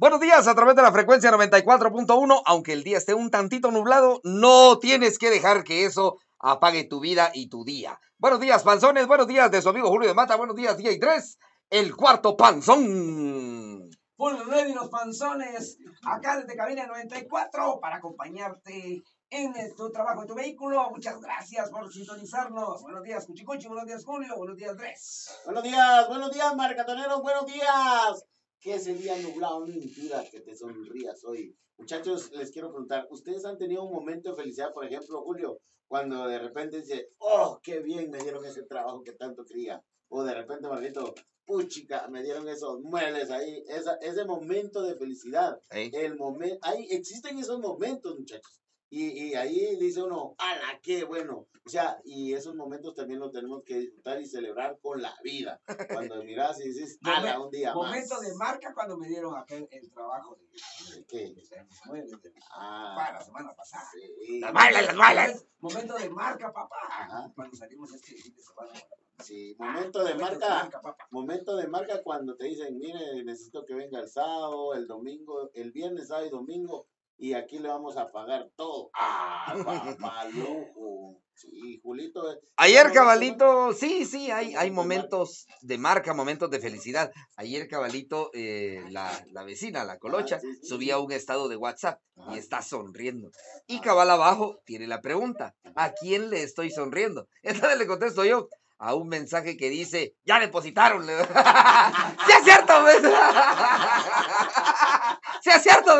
Buenos días a través de la frecuencia 94.1. Aunque el día esté un tantito nublado, no tienes que dejar que eso apague tu vida y tu día. Buenos días, panzones. Buenos días de su amigo Julio de Mata. Buenos días, día y tres. El cuarto panzón. Full Ready los panzones, acá desde Cabina 94 para acompañarte en eh, tu trabajo, en tu vehículo. Muchas gracias por sintonizarnos. Buenos días, Cuchicuchi. Buenos días, Julio. Buenos días, Dres. Buenos días, buenos días, marcatoneros, buenos días. Que ese día nublado no impida que te sonrías hoy. Muchachos, les quiero preguntar, ¿ustedes han tenido un momento de felicidad, por ejemplo, Julio, cuando de repente dice, oh, qué bien, me dieron ese trabajo que tanto quería? O de repente, Marquito, puchica, me dieron esos muebles ahí, esa, ese momento de felicidad. El momento, ahí existen esos momentos, muchachos. Y, y ahí dice uno, ¡ala, qué bueno! O sea, y esos momentos también los tenemos que disfrutar y celebrar con la vida. Cuando miras y dices, ¡ala, un día Momento más! de marca cuando me dieron aquel el trabajo de, ¿De qué? de de Ah, para la semana pasada. sí. Las las. Momento de marca, papá. Ajá. Cuando salimos este fin de semana. Sí, momento de Momento marca. Momento de marca cuando te dicen, mire, necesito que venga el sábado, el domingo, el viernes, sábado y domingo, y aquí le vamos a pagar todo. ¡Ah! Sí, Julito. eh, Ayer, cabalito, sí, sí, hay, hay Momentos de marca, momentos de felicidad. Ayer, cabalito, eh, la, la vecina, la colocha, Ah, sí, sí, subía sí. un estado de WhatsApp Ajá. y está sonriendo. Y Ah. cabal abajo tiene la pregunta, ¿a quién le estoy sonriendo? Entonces le contesto yo a un mensaje que dice, ya depositaron. ¡Sí es cierto! ¡Sí es cierto!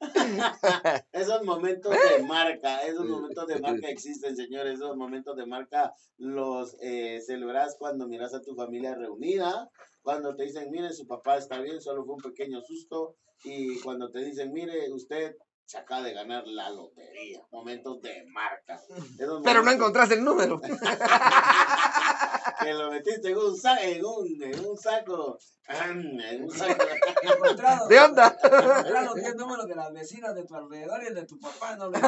Esos momentos de marca, esos momentos de marca existen, señores. Esos momentos de marca los eh, celebras cuando miras a tu familia reunida, cuando te dicen, mire, su papá está bien, solo fue un pequeño susto, y cuando te dicen, mire, usted se acaba de ganar la lotería. Momentos de marca. Esos Pero no momentos encontraste el número. Que lo metiste en un, sa- en un, en un saco. En un saco. Encontrado. ¿De onda? Encontrado los 10 números de las vecinas de tu alrededor y de tu papá. No le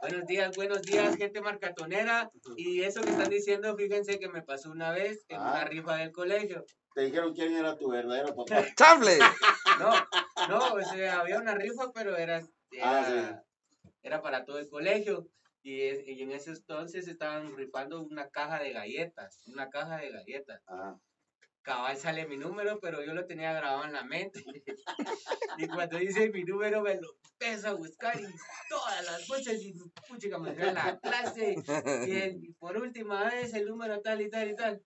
Buenos días, buenos días, gente marcatonera. Y eso que están diciendo, fíjense que me pasó una vez en Ah. una rifa del colegio. Te dijeron quién era tu verdadero papá. ¡Chable! No, no, o sea, había una rifa, pero era, Ah, era, era para todo el colegio. Y, es- y en ese entonces estaban rifando una caja de galletas, una caja de galletas. Ajá. Cabal sale mi número, pero yo lo tenía grabado en la mente. y cuando dice mi número, me lo empiezo a buscar y todas las bolsas y puchica me a la clase. Y, el- y por última vez el número tal y tal y tal.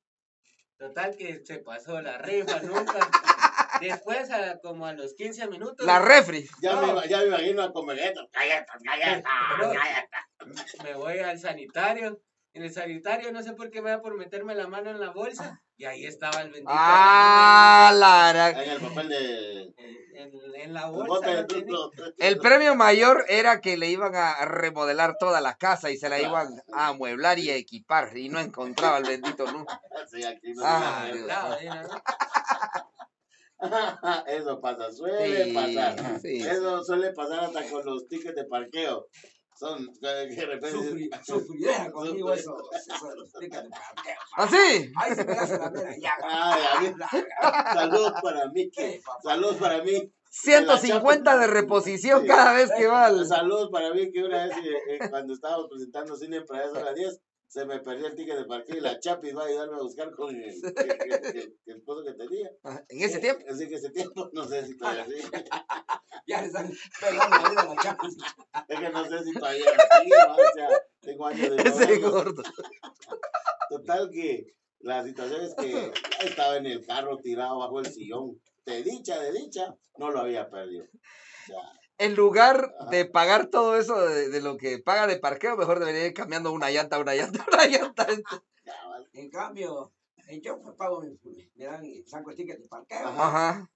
Total que se pasó la rifa, nunca. Después, a- como a los 15 minutos, La refri. Ya, No. me, ya me imagino a comer galletas, galletas, galletas. Me voy al sanitario. En el sanitario no sé por qué me da por meterme la mano en la bolsa. Y ahí estaba el bendito. ¡Ah, la En el papel de. En, en la el bolsa. bote truco. El premio mayor era que le iban a remodelar toda la casa y se la iban a amueblar y a equipar y no encontraba el bendito nunca. Sí, aquí no Ah, ¿no? Eso pasa, suele Sí, pasar. sí. Eso suele pasar hasta con los tickets de parqueo. Son que de repente. Sufri, sufridera conmigo eso. ¿Así? Ahí se me hace la mera ya. Ay, a mí- Salud para mí. ¿Qué, papá? Salud para mí. 150 de reposición cada vez que va al... Salud para mí que una vez eh, eh, cuando estábamos presentando cine para eso a las 10 se me perdió el ticket de parqueo y la Chapis va a ayudarme a buscar con el, el- el- el- esposo que tenía. En ese tiempo. Así que ese tiempo no sé si todavía sí. Ya le están pegando la vida a la chapa. Es que no sé si todavía sí, ¿no? o sea, tengo años de Ese gordo. Total que la situación es que estaba en el carro tirado bajo el sillón. De dicha, de dicha, no lo había perdido. O sea, En lugar de pagar todo eso de, de lo que paga de parqueo, mejor debería ir cambiando una llanta, una llanta, una llanta. cabal. En cambio, yo pues, pago, mi- me dan y saco el ticket de parqueo Ajá.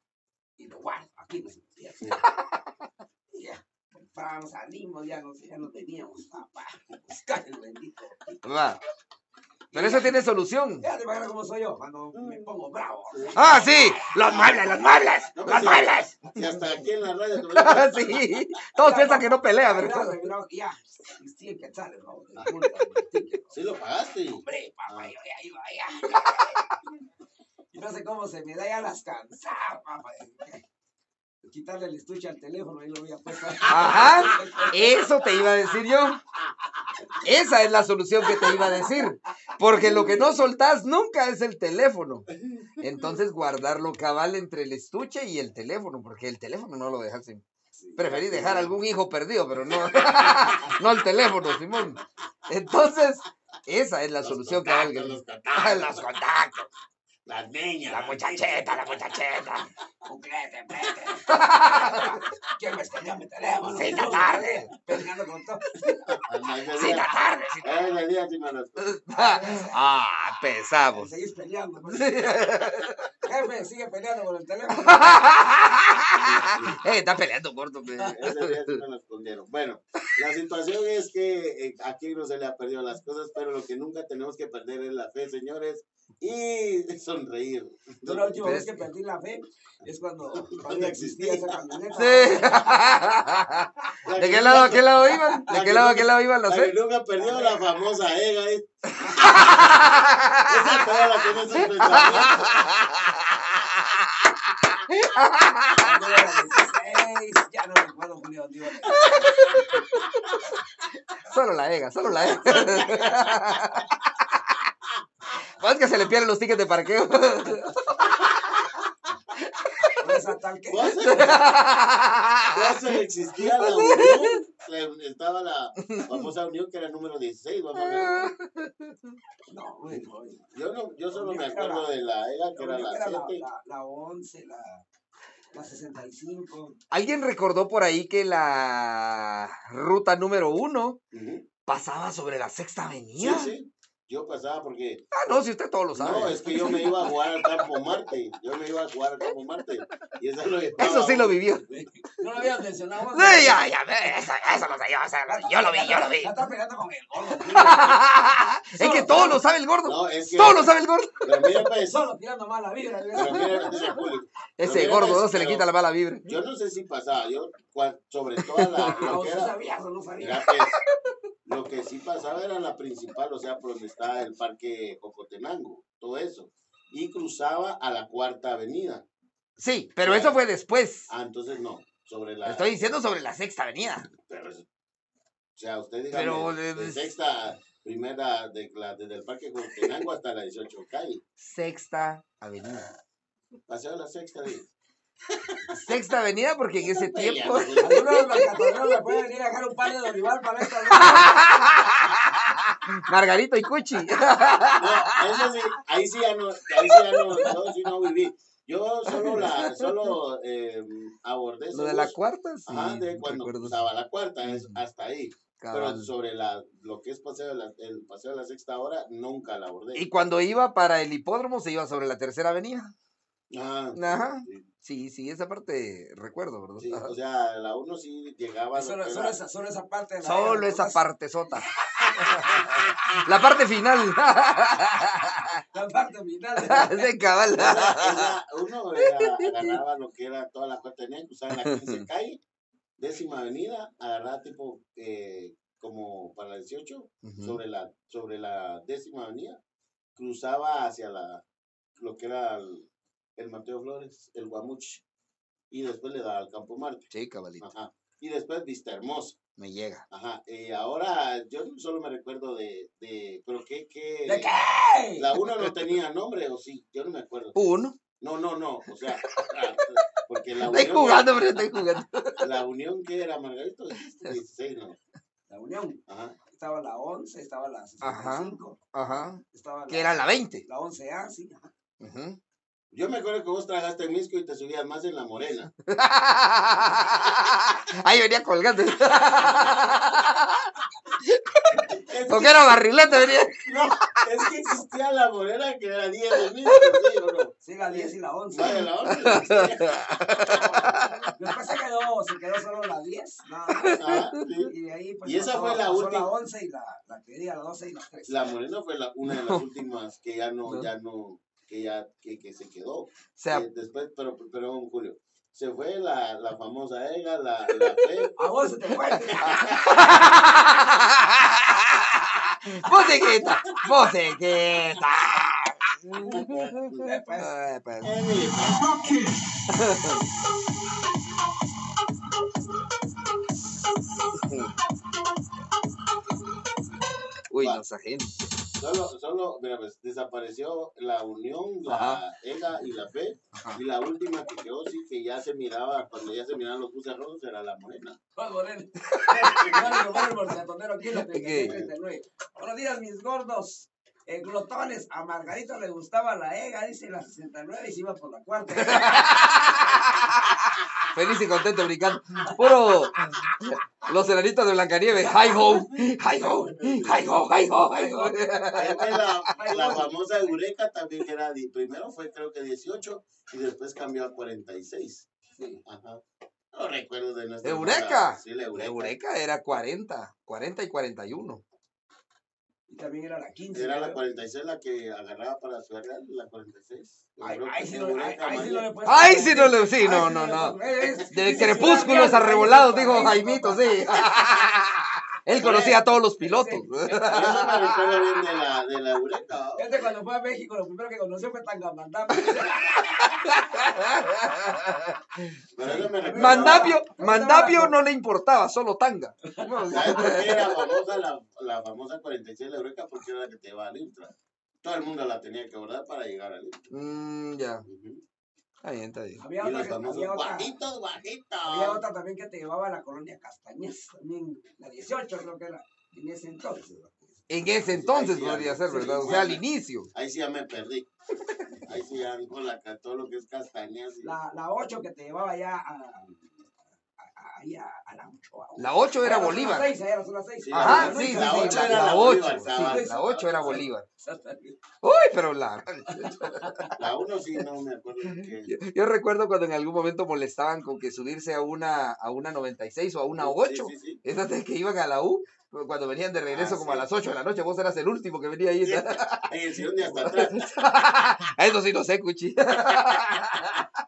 y lo guardo. Aquí no se me pierde. Y ya, compramos, salimos, ya no, ya no teníamos papá. Buscar el bendito. Va. Pero eso tiene solución. Ya te imaginas cómo soy yo cuando me pongo bravo. Ah, sí. Los muebles, los muebles, No, los muebles. Y hasta aquí en la radio. sí. Todos piensan que no pelea, Ya, ¿verdad? ya, Ya, y 100 quetzales, ¿no? Sí lo pagaste. Hombre, papá, yo ya iba, ya. No sé cómo se me da ya las cansadas, papá. Quitarle el estuche al teléfono, ahí lo voy a pasar. Ajá, eso te iba a decir yo. Esa es la solución que te iba a decir. Porque lo que no soltás nunca es el teléfono. Entonces guardarlo cabal entre el estuche y el teléfono, porque el teléfono no lo dejas sin. Preferí dejar algún hijo perdido, pero no, no el teléfono, Simón. Entonces, esa es la Los solución que valga. los contactos, Los contactos. Las niñas. La muchacheta, la muchacheta. Cuclete, prete. ¿Quién me escondió mi teléfono? Cita tarde. Peleando con todo. niñas. Cita tarde, Eh, de día sí me las- Ah, pesamos. Seguís peleando. Jefe, sigue peleando con el teléfono. Eh, está peleando corto. Ese día sí me lo escondieron. Bueno, la situación es que eh, aquí no se le ha perdido las cosas, pero lo que nunca tenemos que perder es la fe, señores, y sonreír. Yo la última vez que perdí la fe es cuando Cuando existía esa camioneta. Sí. ¿De qué lado a qué lado iban? ¿De qué lado a qué lado iban los que seis? nunca perdió la famosa EGA. ¿eh? Esa toda la tiene sus pensamientos. Cuando iba a las 16, ya no recuerdo Julio. Solo la EGA, solo la EGA. Más que se le pierden los tickets de parqueo. Esa tal que. ¿Cuál se- cuál se existía la unión? Estaba la famosa unión que era el número 16. Vamos a ver. No, güey. Yo, no, yo solo me acuerdo era de la EGA, que era la era la, 7. la, la 11, la, la 65. ¿Alguien recordó por ahí que la ruta número uno pasaba sobre la sexta Sí, avenida? sí. Yo pasaba porque. Ah, no, si usted todo lo sabe. No, es que yo me iba a jugar al campo Marte. Yo me iba a jugar al campo Marte. Y eso lo Eso sí lo vivió. No lo habías mencionado. Sí, ya, ya, eso, eso lo sé yo, o sea, yo lo vi, yo lo vi. Ya está pegando con el gordo. Es que todo lo sabe el gordo. No, es que. Todo lo sabe el gordo. Pero mira, pues. Solo tirando mala vibra. Pero mira, dice Julio, Ese mira, gordo pues, no se le quita la mala vibra. Yo no sé si pasaba. Yo, sobre toda la. No, que ¿sí era. sabías o no sabías? Lo que sí pasaba era la principal, o sea, por donde está el parque Jocotenango, todo eso. Y cruzaba a la cuarta avenida. Sí, pero eso fue después. Ah, entonces no, sobre la. Estoy diciendo sobre la sexta avenida. Pero o sea, usted dígame, Pero, de, sexta, primera, de la, desde el parque Jocotenango hasta la 18 calle. Sexta avenida. Paseo de la sexta, digo. Sexta avenida porque en ese tiempo... Algunos me pueden venir a dejar un par de olivar para esta. Margarito y Cuchi. No, eso sí, ahí sí ya no, ahí sí ya no, yo sí no viví. Yo solo la, solo eh, abordé Lo de la cuarta, sí. Ajá, de cuando recuerdo. cruzaba la cuarta, es hasta ahí. Pero sobre la, lo que es paseo de la, el paseo de la sexta hora, nunca la abordé. Y cuando iba para el hipódromo se iba sobre la tercera avenida. Ah, Ajá. sí, Sí, sí, esa parte recuerdo, ¿verdad? sí, o sea, la uno sí llegaba Solo, que solo esa, solo esa parte de la Solo era, esa parte sota. La parte final. La parte final. De cabal. Uno era- agarraba lo que era toda la cuarta avenida, cruzaba la 15 calle, décima avenida, agarraba tipo eh, como para la 18, Ujú. sobre la sobre la décima avenida, cruzaba hacia la lo que era el, el Mateo Flores, el Guamuch, y después le daba al Campo Marte. Sí, cabalito. Ajá. Y después Vista Hermosa. Me llega. Ajá. Y ahora yo solo me recuerdo de, de pero qué, qué, ¿De qué? la una no tenía nombre o sí, yo no me acuerdo. Uno. No, no, no, o sea, porque la Estoy unión, jugando, pero estoy jugando. la unión que era Margarito, dijiste 16, ¿no? La Unión. Ajá. Estaba la 11, estaba la 65. Ajá. Estaba Que era la 20. La 11A, sí. ajá. Ujú. Yo me acuerdo que vos trabajaste en Misco y te subías más en la morena. Ahí venía colgando. Porque que, era barrilete, venía. no, es que existía la morena que era 10 de Misco, ¿sí o no? Sí, la 10 y la 11. Vaya, la otra. Después se quedó, se quedó solo la 10. nada más. Ajá, sí. Y de ahí pues Y esa pasó- fue la última. la 11 y la, la que diga la 12 y la 13. La morena fue la, una de las últimas que ya No. ya no, que ya, que, que se quedó. O sea, Eh, después, pero, pero Julio, se fue la, la famosa EGA, la, la FE, A vos se te fue. Musiquita, musiquita. Eh, pues. Ay, pues. Uy, no gente. Solo, solo, mira, pues, desapareció la unión, la Ajá. EGA y la P. Ajá. Y la última que quedó, sí, que ya se miraba, cuando ya se miraban los buses rojos, era la morena. La 3639. Buenos días, mis gordos. Eh, glotones, a Margarito le gustaba la EGA, dice la 69 y se iba por la cuarta. Feliz y contento brincando. Puro. Los enanitos de Blancanieves. Hi ho, hi ho, hi ho, hi ho, hi ho. La, la famosa Eureka también, que era, primero fue creo que 18 y después cambió a 46. Sí. Ajá. No recuerdo de nuestra. Eureka. Sí, la Eureka. Eureka era 40, 40 y 41. Y también era la 15. Era la creo. 46 la que agarraba para Ciudad Real, la 46. Ay, no, ay, ay, no le puedes Ay, sí no le- sí, no, no, no. De crepúsculos arrebolados, dijo Jaimito, sí. Él conocía a todos los pilotos. Yo no me recuerdo bien de la, de la Eureka. Este cuando fue a México, lo primero que conoció fue Tangamandapio. Mandapio, Mandapio no le importaba, solo tanga. ¿Sabes por qué era famosa la, la famosa 46 de la Eureka? Porque era la que te llevaba al Intra. Todo el mundo la tenía que abordar para llegar al Intra. Mm, ya, Ujú. Está bien, está bien. Había otra, que, había, otra, bajitos, bajitos. había otra también que te llevaba a la colonia Castañas, también la 18 creo que era, en ese entonces. En ese entonces sí, podría ahí ser, sí, ¿verdad? O sí. sea, al inicio. Ahí sí ya me perdí. Ahí sí ya con la, todo lo que es castañas. y- La, la 8 que te llevaba ya a, a, a, ahí a, a la 8. La 8 era Bolívar. La 6, era la 6. Sí, Ajá, sí, sí, la sí, ocho la, era la la 8. Bolívar, Sí, cabal. la 8 era Bolívar. Uy, pero la... La 1 sí no me acuerdo de qué. Yo, yo recuerdo cuando en algún momento molestaban con que subirse a una, a una 96 o a una 8. Sí, sí, sí. Esas de que iban a la U, cuando venían de regreso Ah, como a las 8 de la noche, vos eras el último que venía ahí. En el sillón de hasta atrás. Eso sí no sé, Cuchi.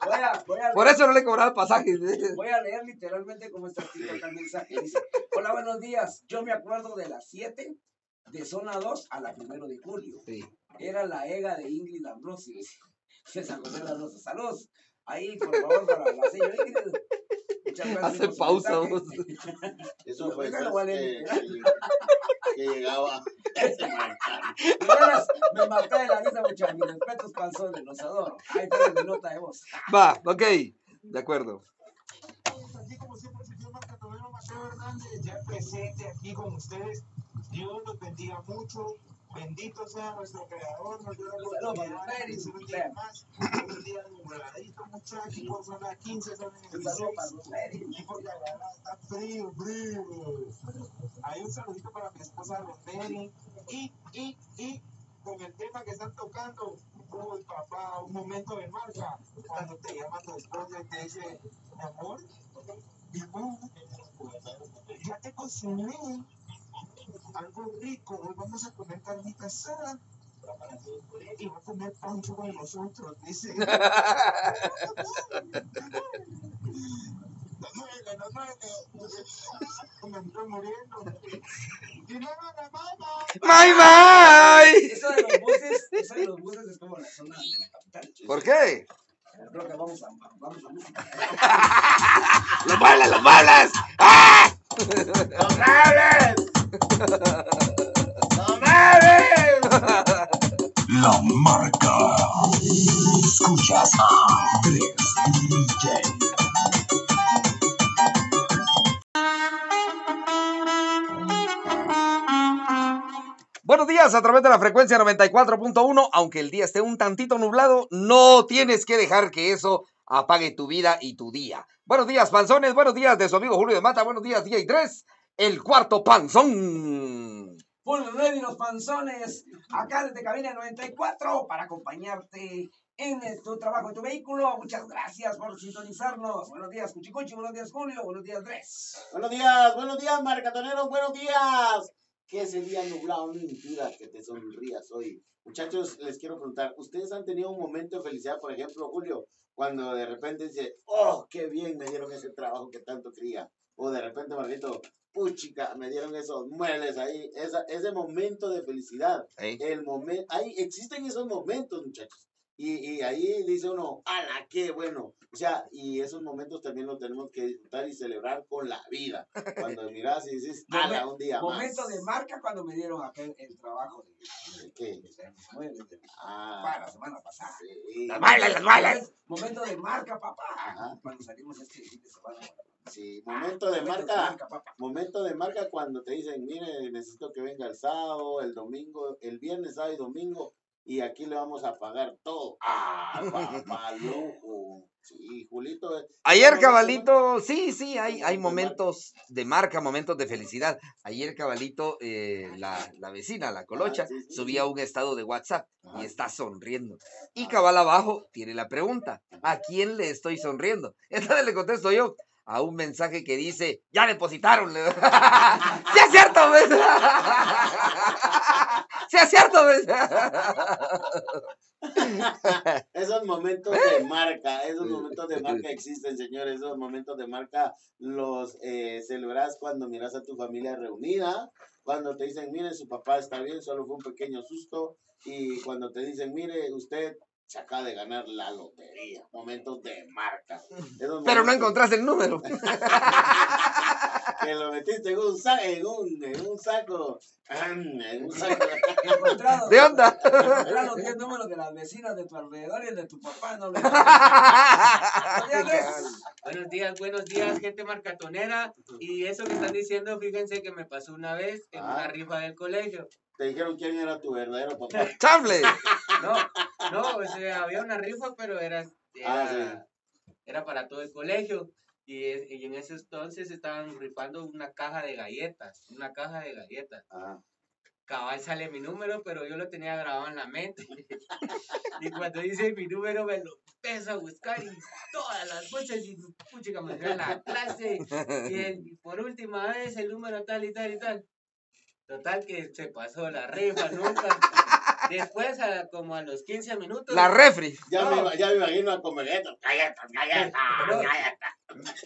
Voy a, voy, a, Por eso no le cobraba pasajes. voy a leer literalmente como está escrito acá el mensaje. Dice, hola, buenos días. Yo me acuerdo de las 7 de zona 2 a la 1 de julio. Sí. Era la EGA de Ingrid Ambrosio. De San José de las Rosas. Saludos. Ahí, por favor, para la señora Ingrid. Hace pausa, vos. Eso fue lo pues, vale que, que- que llegaba ese me maté de la risa, muchachos. Mis respetos, panzones, los adoro. Ahí fue mi nota de voz. Va, ok. De acuerdo. Aquí como siempre, señor Marca Mateo Hernández, ya presente aquí con ustedes. Dios los bendiga mucho. Bendito sea nuestro creador, los de Pérez, ser un día más. Un día nubladito, muchachos, por son las 15, son las Un saludo para 16. los Pérez. Y porque allá está frío, frío. Hay un saludito para mi esposa Rosemary. Y, y, y, con el tema que están tocando, uy, papá, un momento de marca. Cuando te llama tu esposa y te dice, mi amor, mi amor, ya te cociné algo rico, hoy vamos a comer carnita asada. Y va a comer pancho con nosotros, dice. No mueve, no mueve. Me estoy muriendo. Y no me mamá. ¡Bye, bye! Eso de los buses, eso de los buses es como la zona de la capital. ¿Por qué? Creo que vamos a, vamos a música. ¡Los muebles, los muebles! ¡Ah! ¡No mames! ¡No! La marca. Escuchas a Andrés DJ. Buenos días a través de la frecuencia 94.1. Aunque el día esté un tantito nublado, no tienes que dejar que eso apague tu vida y tu día. Buenos días, panzones. Buenos días de su amigo Julio de Mata. Buenos días, día y tres. El cuarto panzón. Full Ready los panzones, acá desde Cabina 94 para acompañarte en tu trabajo, en tu vehículo. Muchas gracias por sintonizarnos. Buenos días, Cuchicuchi. Buenos días, Julio. Buenos días, Dres. Buenos días, buenos días, marcatoneros, buenos días. Que ese día nublado no impida que te sonrías hoy. Muchachos, les quiero preguntar, ¿ustedes han tenido un momento de felicidad, por ejemplo, Julio, cuando de repente dice, oh, qué bien me dieron ese trabajo que tanto quería? O de repente, Margarito, puchica, me dieron esos muebles ahí, esa, ese momento de felicidad. El momento, ahí existen esos momentos, muchachos. Y, y ahí dice uno, ¡ala, qué bueno! O sea, y esos momentos también los tenemos que disfrutar y celebrar con la vida. Cuando miras y dices, ¡ala, un día Momento más! de marca cuando me dieron aquel el trabajo de, ¿De qué? de Ah, para la semana pasada. sí, Las muebles, las mueles. Momento de marca, papá. Ajá. Cuando salimos este fin de semana. sí, momento de Momento marca. papá. Momento de marca cuando te dicen, mire, necesito que venga el sábado, el domingo, el viernes, sábado y domingo, y aquí le vamos a pagar todo. ¡Ah, papá, lujo! Sí, Julito. eh, Ayer, cabalito, sí, sí, hay, hay momentos de marca, momentos de felicidad. Ayer, cabalito, eh, la, la vecina, la colocha, Ah, sí, sí, subía un estado de WhatsApp y está sonriendo. Y cabal abajo tiene la pregunta, ¿a quién le estoy sonriendo? Entonces le contesto yo a un mensaje que dice, ya depositaron. ¡Sí es cierto! es cierto! Esos momentos de marca, esos momentos de marca existen, señores. Esos momentos de marca los eh, celebras cuando miras a tu familia reunida, cuando te dicen, mire, su papá está bien, solo fue un pequeño susto, y cuando te dicen, mire, usted se acaba de ganar la lotería. Momentos de marca. Esos Pero no encontraste el número. Que lo metiste en un, sa- en un, en un saco. En un saco. Encontrado. ¿De onda? Encontrado los 10 números de las vecinas de tu alrededor y el de tu papá. No lo Buenos días, buenos días, gente marcatonera. Y eso que están diciendo, fíjense que me pasó una vez en Ah. una rifa del colegio. Te dijeron quién era tu verdadero papá. ¡Chable! No, no, o sea, había una rifa, pero era, era, Ah, era para todo el colegio. Y, es- y en ese entonces estaban rifando una caja de galletas, una caja de galletas. Ah, Cabal sale mi número, pero yo lo tenía grabado en la mente. y cuando dice mi número me lo empiezo a buscar y todas las noches y puchica me fui a la clase. Y, el- y por última vez el número tal y tal y tal. Total que se pasó la rifa, nunca. Después, a- como a los 15 minutos, La refri. ya, No. me, ya me imagino a comer galletas, galletas, galletas, galletas.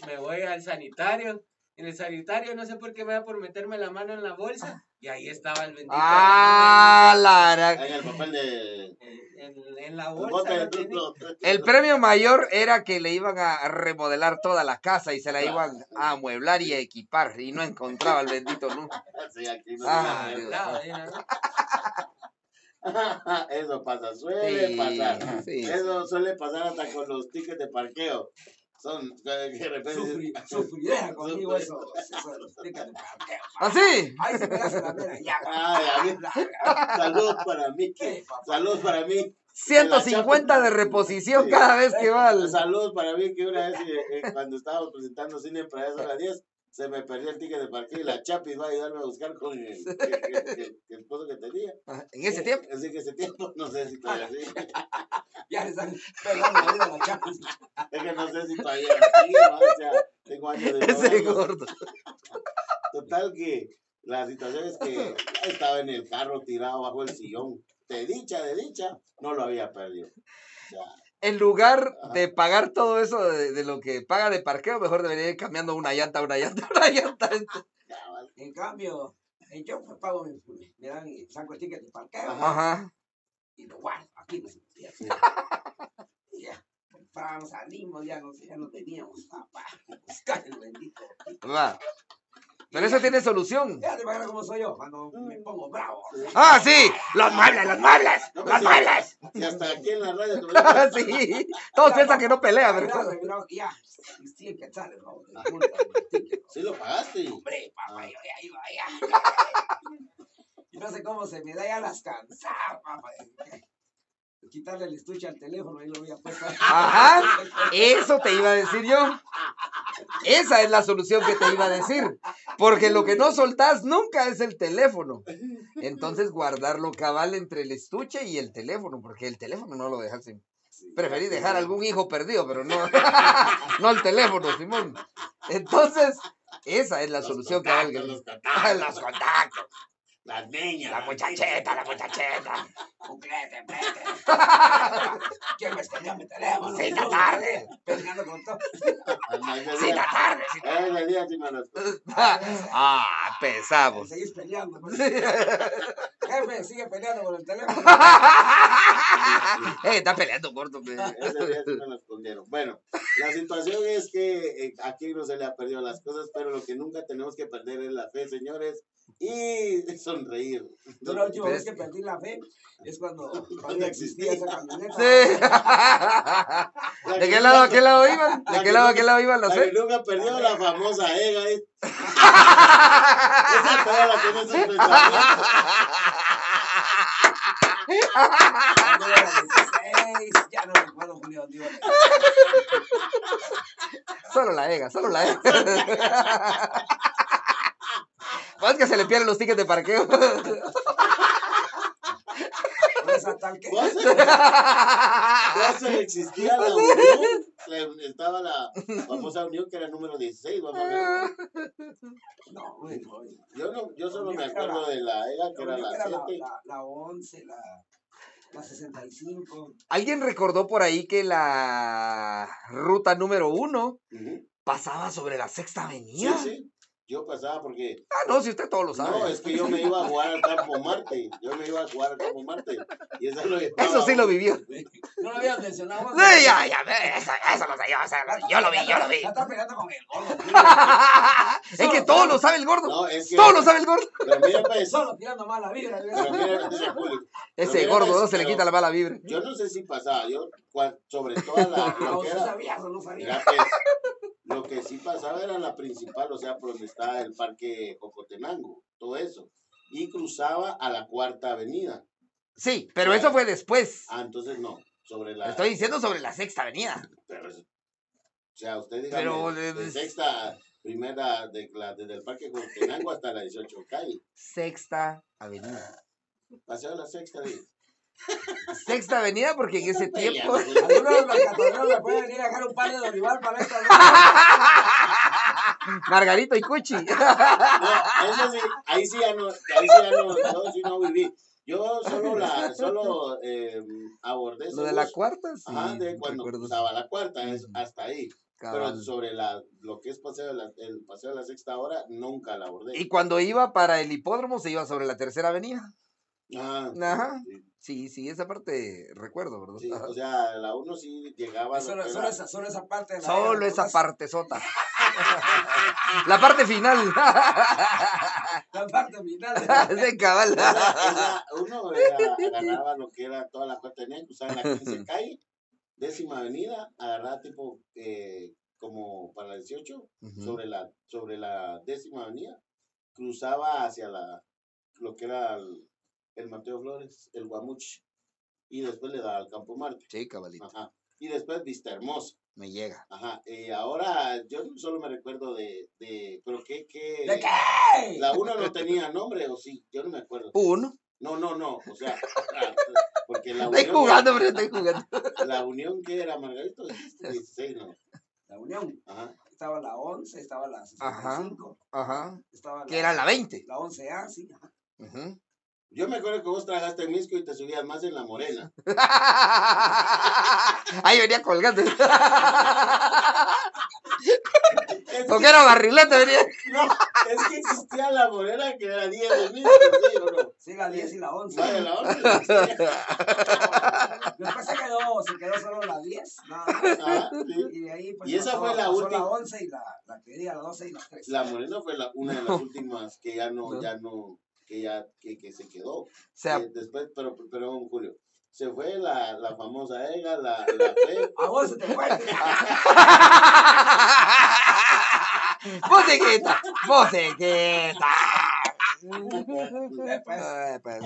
Me voy al sanitario. En el sanitario no sé por qué me da por meterme la mano en la bolsa. Y ahí estaba el bendito. ¡Ah, la En el papel de. En, en la el bolsa. bote. El premio mayor era que le iban a remodelar toda la casa y se la iban a amueblar y a equipar y no encontraba el bendito nu. Sí, aquí no Ah, ahí. Eso pasa, suele Sí, pasar. sí. Eso suele pasar hasta con los tickets de parqueo. Son que de repente. Sufri, sufridera conmigo eso. ¿Así? Ahí se me hace la mera ya. Saludos para mí. Saludos para mí. 150 de reposición cada vez que va al... Saludos para mí que una vez eh, eh, cuando estábamos presentando cine para eso a las 10 se me perdió el ticket de parqueo y la Chapis va a ayudarme a buscar con el, el, el- esposo que tenía. En ese tiempo. Así que ese tiempo, no sé si todavía sí. Ya le están pegando la vida a la chapa. Es que no sé si todavía sí, ¿no? o sea, tengo años de Ese gordo. Total que la situación es que estaba en el carro tirado bajo el sillón. De dicha, de dicha, no lo había perdido. O sea, En lugar de pagar todo eso de, de lo que paga de parqueo, mejor debería ir cambiando una llanta, una llanta, una llanta. vale. En cambio, yo pues, pago, mi- me dan y saco el ticket de parqueo Ajá. y lo guardo. Aquí no se me pierde. Ya, compramos, salimos, ya no, ya no teníamos papá. Buscar el bendito. Va. Pero eso tiene solución. Ya te imaginas cómo soy yo cuando me pongo bravo. Ah, sí. Los muebles, los muebles. No, Los sí. muebles. Y hasta aquí en la radio. a- Sí. Todos piensan que no pelea, ¿verdad? Ya, sí, que sale, ¿no? Sí lo pagaste. Hombre, papá, Ah. yo ya iba allá. Y no sé cómo se me da ya las cansadas, papá. Quitarle el estuche al teléfono, ahí lo había puesto. Ajá. Eso te iba a decir yo. Esa es la solución que te iba a decir. Porque lo que no soltás nunca es el teléfono. Entonces guardarlo cabal entre el estuche y el teléfono, porque el teléfono no lo dejas sin. Preferí dejar algún hijo perdido, pero no, no el teléfono, Simón. Entonces, esa es la Los solución que- Los contactos, Los contactos. las niñas. La muchacheta, la muchacheta. Cuclete, prete. ¿Quién me escondió mi teléfono? Sí, está tarde. Peleando con todo. Sí, la tarde. sí. Eh, de día sí me lo- Ah, pesamos. Seguís peleando. pues. Jefe, sigue peleando con el teléfono. Eh, está peleando corto. pe. Ese día sí me lo escondieron. Bueno, la situación es que eh, aquí no se le ha perdido las cosas, pero lo que nunca tenemos que perder es la fe, señores, y sonreír. Yo la última vez que perdí la fe es cuando todavía existía esa camioneta. Sí. ¿De que qué lado a qué lado iban? ¿De qué que lado a qué lado iban que fe? nunca perdió la famosa EGA. ¿eh? Esa toda la. Cuando era 16, ya no recuerdo, Julio. Solo la EGA, solo la EGA. Es que se le pierden los tickets de parqueo. Entonces existía la unión, estaba la famosa unión que era el número 16, vamos a ver. No, güey. Yo, no, yo solo me acuerdo de la era que era la, 7. la, la 11, la, la 65. Alguien recordó por ahí que la ruta número uno pasaba sobre la sexta Sí, avenida. sí. Yo pasaba porque. Ah, no, si usted todo lo sabe. No, es que yo me iba a jugar al campo Marte. Yo me iba a jugar al campo Marte. Y eso lo Eso sí lo vivió. No lo habías mencionado. Sí, ya, ya, eso, eso lo sé, yo, o sea, yo lo vi, yo lo vi. Ya está pegando con el gordo. Es que todo lo sabe el gordo. No, es que. Todo lo sabe el gordo. Pero mira, pues. Solo tirando mala vibra. Pero mira, Ese mira, gordo pues, no se le quita la mala vibra. Yo no sé si pasaba. Yo, sobre toda la. No, sabías o no sabías. Sí pasaba era la principal, o sea, por donde está el parque Jocotenango, todo eso. Y cruzaba a la cuarta avenida. Sí, pero eso fue después. Ah, entonces no, sobre la. Estoy diciendo sobre la sexta avenida. Pero es- o sea, usted diga Pero, de, eh, sexta, primera, de la, desde el parque Jocotenango hasta la 18 calle. Sexta avenida. Paseo de la sexta, digo. Sexta avenida porque en ese tiempo... Algunos mercadoneros me pueden venir a dejar un par de para esta. Margarito y Cuchi. No, eso sí, ahí sí ya no, ahí sí ya no, sí no viví. Yo solo la, solo eh, abordé Lo de la cuarta, sí. Ajá, de cuando recuerdo. cruzaba la cuarta, es Ujú. hasta ahí. Cabal. Pero sobre la, lo que es paseo de la, el paseo de la sexta hora, nunca la abordé. Y cuando iba para el hipódromo se iba sobre la tercera avenida. Ah, Ajá. sí, Sí, sí, esa parte recuerdo, ¿verdad? sí, o sea, la uno sí llegaba Solo, que solo era- esa, solo esa parte de la Solo era, esa parte sota. la parte final. La parte final. de cabal. Uno era- agarraba lo que era toda la cuarta avenida, cruzaba la 15 calle, décima avenida, agarraba tipo eh, como para la 18, Ujú. sobre la sobre la décima avenida, cruzaba hacia la lo que era el, el Mateo Flores, el Guamuch, y después le daba al Campo Marte. Sí, cabalito. Ajá. Y después Vista Hermosa. Me llega. Ajá. Y ahora yo solo me recuerdo de, de pero qué, qué, ¿De qué? la una no tenía nombre o sí, yo no me acuerdo. Uno. No, no, no, o sea, porque la Estoy unión, jugando, pero estoy jugando. la unión que era Margarito, 16, no. La Unión. Ajá. Estaba la 11, estaba la 65, Ajá. estaba la, Que era la 20. la 11A, sí. ajá. Ujú. Yo me acuerdo que vos tragaste misco y te subías más en la morena. Ahí venía colgando. Porque que, era barrilete, venía. no, es que existía la morena que era 10 de misco, ¿sí o no? Sí, la 10 y la 11. Vaya, la otra. Después se quedó, se quedó solo la 10. nada más. Ajá, sí. Y de ahí, pues. Y esa fue la última. La 11 y la, la que diga la 12 y la 13. La morena fue la, una de las últimas que ya no, ya no, que ya, que, que se quedó. O sea, Eh, después, pero, pero Julio, se fue la, la famosa EGA, la, la fe, A vos se te fue. Ay, pues.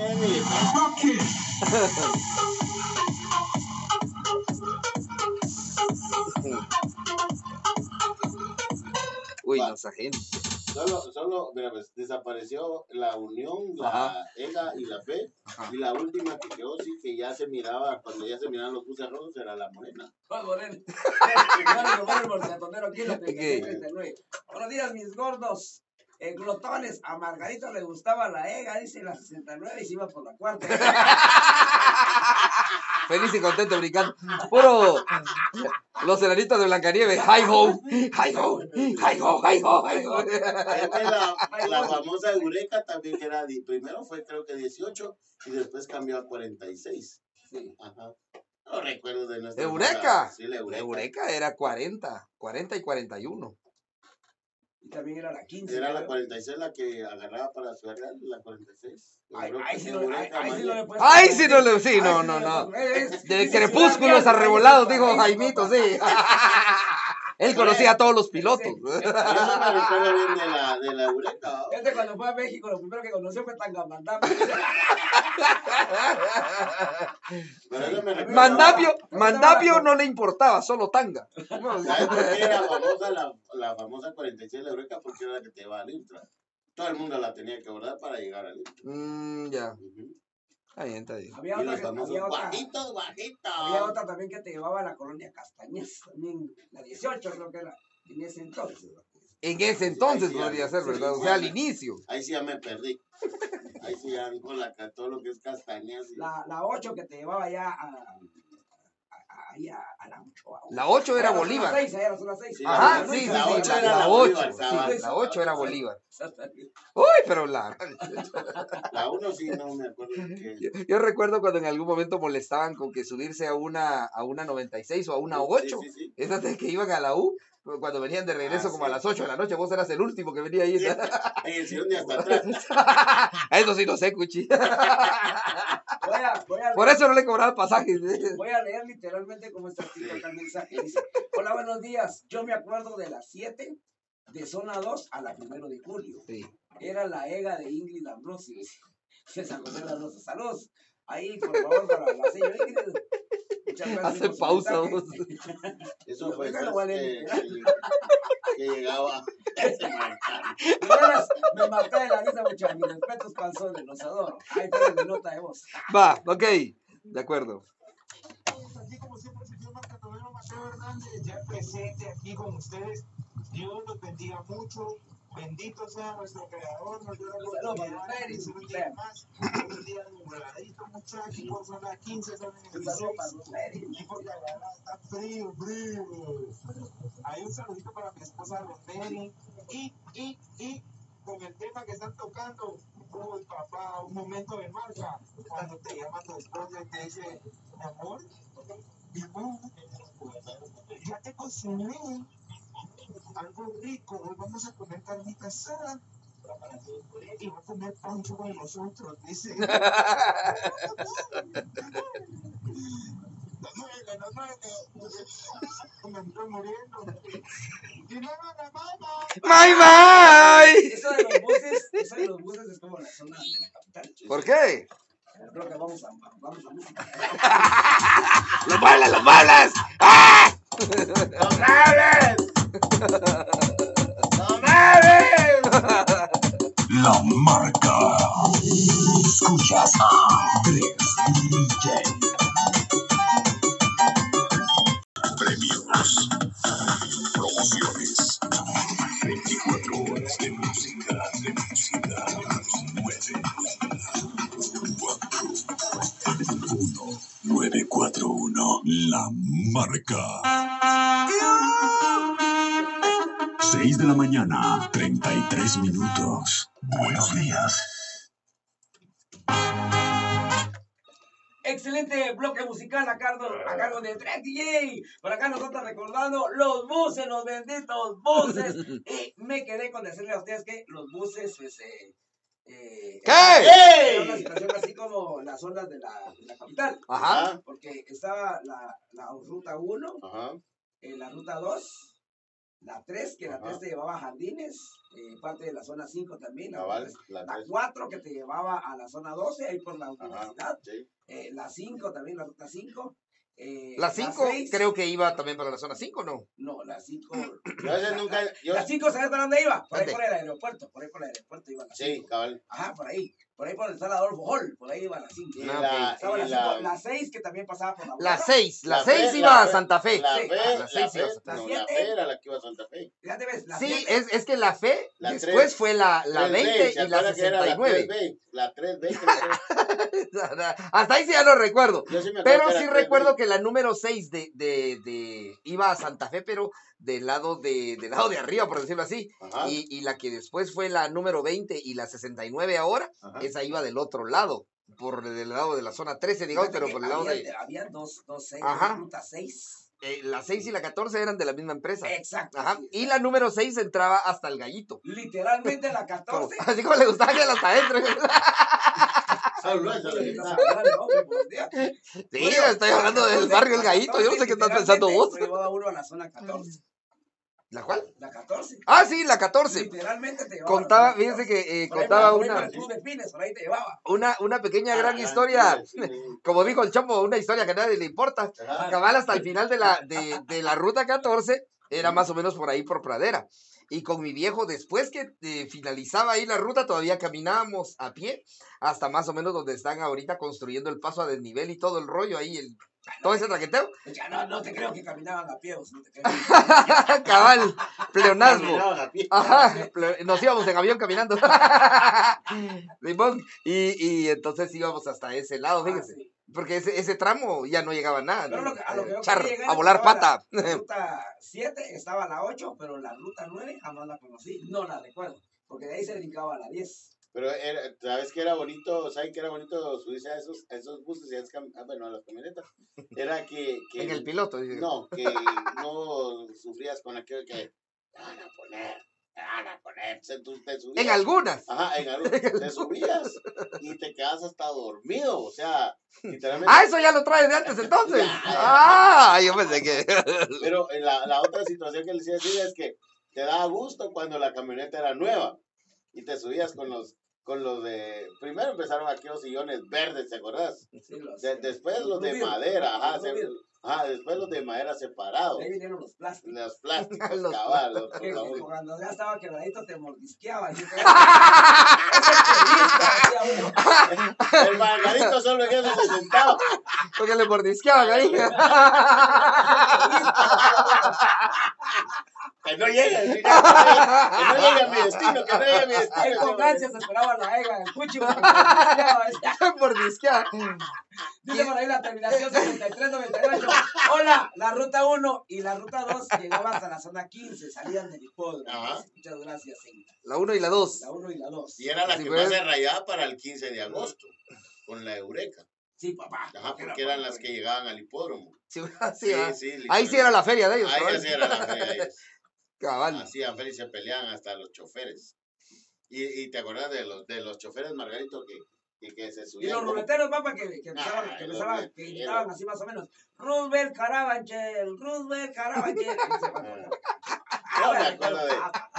Uy, no, esa gente. Solo, solo, mira, pues, desapareció la unión, la Ajá. EGA y la fe. Ajá. Y la última que quedó, sí, que ya se miraba, cuando ya se miraban los buses rojos, era la morena. La 36, 39. Buenos días, mis gordos. Eh, glotones, a Margarito le gustaba la EGA, dice la 69 y se iba por la cuarta. feliz y contento brincando. Puro los enanitos de Blancanieves. Hi ho, hi ho, hi ho, hi ho, hi ho. La, la famosa Eureka también que era, primero fue creo que 18 y después cambió a 46. Sí. Ajá. No recuerdo de nuestra. Eureka. Sí, la Eureka. Eureka era 40, 40 y 41. También era la 15. Era la creo. 46 la que agarraba para su real, la 46. Ay, ay, sí, no, ay, ay, no le puedes Ay, sí no le- sí, no, no, no. De crepúsculos Ciudad a revolados, Real, dijo Jaimito, sí. Él conocía a todos los pilotos. Yo no me recuerdo bien de la, de la Eureka. ¿no? Este cuando fue a México, lo primero que conoció fue Tangamandapio. Recuerda- Mandapio, Mandapio no le importaba, solo tanga. ¿Sabes por qué era famosa la, la famosa 46 de la Eureka? Porque era la que te llevaba al Intra. Todo el mundo la tenía que abordar para llegar al Intra. Mm, ya. Está bien, está bien. Había otra, que- había, otra, había otra también que te llevaba a la colonia Castañez, también la 18 creo que era, en ese entonces. En ese entonces Sí, podría sí, ser, sí, ¿verdad? O sea, al inicio. Ahí sí ya me perdí. Ahí sí ya con la, todo lo que es castañas. y- La, la 8 que te llevaba ya a, a, ahí a, a la 8. a- La 8 era la zona Bolívar. 6, era la zona 6. Sí, Ajá, sí, sí, la sí, ocho la, era la la 8, Bolívar, sí, cabal. la 8 era Bolívar. Uy, pero la... La uno sí no me acuerdo que. Yo, yo recuerdo cuando en algún momento molestaban con que subirse a una, a una 96 o a una 8. Sí, sí, sí. Esas que iban a la U, cuando venían de regreso Ah, como a las 8 de la noche, vos eras el último que venía ahí. Sí. En el sillón de hasta atrás. Eso sí no sé, Cuchi. Voy a, voy, a Por eso no le cobraba pasajes. voy a leer literalmente como está el mensaje. Dice, hola, buenos días. Yo me acuerdo de las 7 de zona 2 a la 1 de julio. Sí. Era la EGA de Ingrid Ambrosio. De San José de las Rosas. Saludos. Ahí, por favor, para la señora Ingrid. Muchas gracias Hace pausa, vos. Eso fue vale. que, que- que llegaba me maté de la risa, muchachos. Mis respetos, panzones, los adoro. Ahí está mi nota de voz. Va, ok. De acuerdo. Aquí como siempre, el señor Marcatonero Mateo Hernández, ya presente aquí con ustedes. Dios los bendiga mucho. Bendito sea nuestro creador, nos dio la oportunidad un día más. Un día nubladito, muchachos, son las 15, son las Un saludo 16. para los medios. Y porque la verdad está frío, frío. Hay un saludito para mi esposa Rosemary. Y, y, y con el tema que están tocando, uy, papá, un momento de marca. Cuando te llama tu esposa y te dice, mi amor, mi amor, ya te cociné algo rico. Hoy vamos a comer carnita asada. Y va a comer pancho con nosotros, dice. No muere. Me estoy muriendo. Y no me mamá. ¡May, may! Eso de los buses, eso de los buses es como la zona de la capital. ¿Por qué? Creo que vamos a, vamos a música. ¡Los muebles, los muebles! ¡Ah! ¡No mames! ¡No mames! La marca. Escuchas a Andrés DJ. La marca. 6 de la mañana, 33 minutos. Buenos días. Excelente bloque musical a cargo, a cargo de Drake DJ. Por acá nosotros recordando los buses, los benditos buses. Y me quedé con decirle a ustedes que los buses, pues, eh, eh, ¿Qué? Era una situación así como las zonas de la, de la capital. Ajá. Porque estaba la, la ruta 1, Ajá. eh, la ruta 2, la 3, que la Ajá. 3 te llevaba a Jardines, eh, parte de la zona 5 también, la, Cabal, tres, la la tres. 4 que te llevaba a la zona 12, ahí por la universidad, Sí. eh, la 5 también, la ruta 5, eh, La 5 seis- creo que iba también para la zona 5, ¿no? No, la 5. Yo nunca. La 5, ¿sabes para dónde iba? Por ahí por el aeropuerto. Por ahí por el aeropuerto iba la sí, 5. cabal. Ajá, por ahí. Por ahí por el Sala Adolfo Hall. Por ahí iba la 5. Y Ah, la, Estaba y la 5. la, La 6 que también pasaba por la La Aurora. 6, la La 6 fe- iba la a Santa Fe. la Sí, fe, la la seis fe, iba a Santa no, Fe. la fe era la que iba a Santa Fe. Fíjate, ves, la Sí, 7. es, es que la Fe La después tres. fue la, la 3B, 20 ¿se y la acuerda que era la 69. 3B? La 3B, creo que- Hasta ahí sí ya no recuerdo. Sí Pero sí recuerdo 3B. que la número 6 de, de, de, iba a Santa Fe, pero del lado de, del lado de arriba, por decirlo así. Y, y la que después fue la número 20 y la 69 ahora, ajá. esa iba del otro lado, por el lado de la zona 13, digamos, pero por el lado de... Había dos, dos 6. Ajá. Ruta 6. eh, la 6 y la 14 eran de la misma empresa. Exacto. Ajá. sí, Y la número 6 entraba hasta el gallito. Literalmente la Como- 14. así como le gustaba que hasta adentro. Sí, estoy hablando del barrio El Gallito. Yo no sé qué estás pensando vos. Literalmente Llevaba uno a la zona 14. ¿La cual? La 14. Ah, sí, la 14. Literalmente te llevaba. Contaba, fíjense 14. que eh, contaba una, Pines, ahí te llevaba. una, una pequeña gran Ah, historia. sí, sí. Como dijo el chombo, una historia que a nadie le importa. Cabal hasta el final de la, de, de la ruta 14 era más o menos por ahí por pradera. Y con mi viejo, después que eh, finalizaba ahí la ruta, todavía caminábamos a pie hasta más o menos donde están ahorita construyendo el paso a desnivel y todo el rollo ahí, el, todo ese traqueteo. Ya no, no te creo que caminaban a pie, vos, no te creo. Cabal, pleonasmo. Ajá, nos íbamos en avión caminando. Limón. Y, y entonces íbamos hasta ese lado, fíjese. Ah, sí. Porque ese, ese tramo ya no llegaba nada. Pero lo que- a lo que yo Char, quería llegar a volar pata. La ruta 7 estaba la 8, pero la ruta 9 jamás la conocí. No la recuerdo. Porque de ahí se brincaba a la 10. Pero era, sabes que era bonito, ¿sabes que era bonito subirse a esos, a esos buses y a ah, bueno, a las camionetas? Era que, que En el piloto. dice. no, que no sufrías con aquello que van a poner, a te subías. En algunas. Ajá, en algo, te subías y te quedas hasta dormido, o sea, literalmente. Ah, eso ya lo traes de antes entonces. Ya, ya. Ah, yo pensé que. Pero en la, la otra situación que les iba a decir es que te daba gusto cuando la camioneta era nueva y te subías con los con los de primero empezaron aquellos sillones verdes, ¿te acordás? Sí, los- De- después los de madera, ajá, se- Ajá, después los de madera separados, De ahí vinieron los plásticos. los plásticos, Los cabal, los- Que los- que cuando ya estaba quebradito te mordisqueaba. Yo creo que- Ese periodista, decía uno. el margarito solo en eso se sentaba. Porque le mordisqueaban ahí. Que no llegue, que no llegue a mi destino, que no llegue a mi destino. con ansias esperaba la ega del cuchi. decía. Mordisqueaba. Dice por ahí la terminación 7398. Hola, la ruta 1 y la ruta 2 llegaban hasta la zona 15, salían del hipódromo. Muchas gracias, Cinta. La 1 y la 2. La 1 y la 2. Y era la Sí, que pues. más se rayaba para el 15 de agosto, con la Eureka. Sí, papá. Ajá, porque eran las que llegaban al hipódromo. Sí, sí, ah. sí, Ahí sí era la feria de ellos. Ahí sí era la feria de ellos. Cabal. Hacían feria y se peleaban hasta los choferes. Y, y te acuerdas de los, de los choferes, Margarito, que, que, que se Y subían. los como- ruleteros, papá, que, que empezaban, Ah, que, los empezaban, que gritaban así más o menos. Roosevelt Carabanchel, Roosevelt Carabanchel. No me acuerdo de.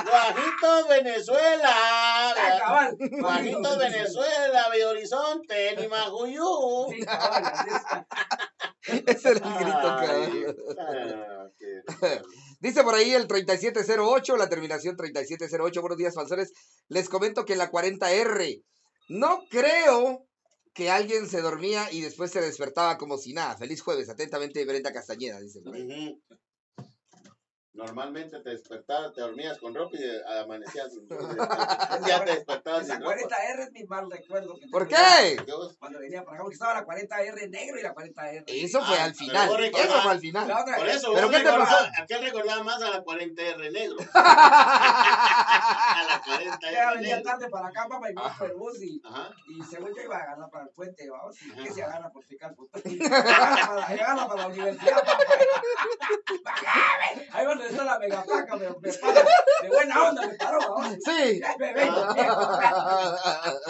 Guajitos Venezuela. Cabal. Guajitos Venezuela, Bello Horizonte, Nimajuyú. Sí, cabal. Ese era el grito, Ay, cabal. ah, qué- Dice por ahí el 3708, la terminación 3708. Buenos días, falsores. Les comento que la 40R. No creo que alguien se dormía y después se despertaba como si nada. Feliz jueves. Atentamente, Brenda Castañeda, dice por ahí. Normalmente te despertabas, te dormías con ropa y amanecías sin Ya te despertabas Esa sin ropa. 40R es mi mal recuerdo. que ¿Por qué? ¿Qué? Cuando venía para acá, porque estaba la 40R negro y la 40R. Eso fue Ah, al final. Eso fue al final. La otra Por eso, ¿Pero qué te pasó? ¿a qué recordabas más a la 40R negro? a la 40R Ya venía negro. tarde para acá, papá, y me fue el bus y, y según yo iba a agarrar para el puente, vamos, que se agarra por picar puto. Agarra para, agarra para la universidad, papá. Ahí va la megaplaca, me, me para, de buena onda me paró, vamos. Sí. Me viejo.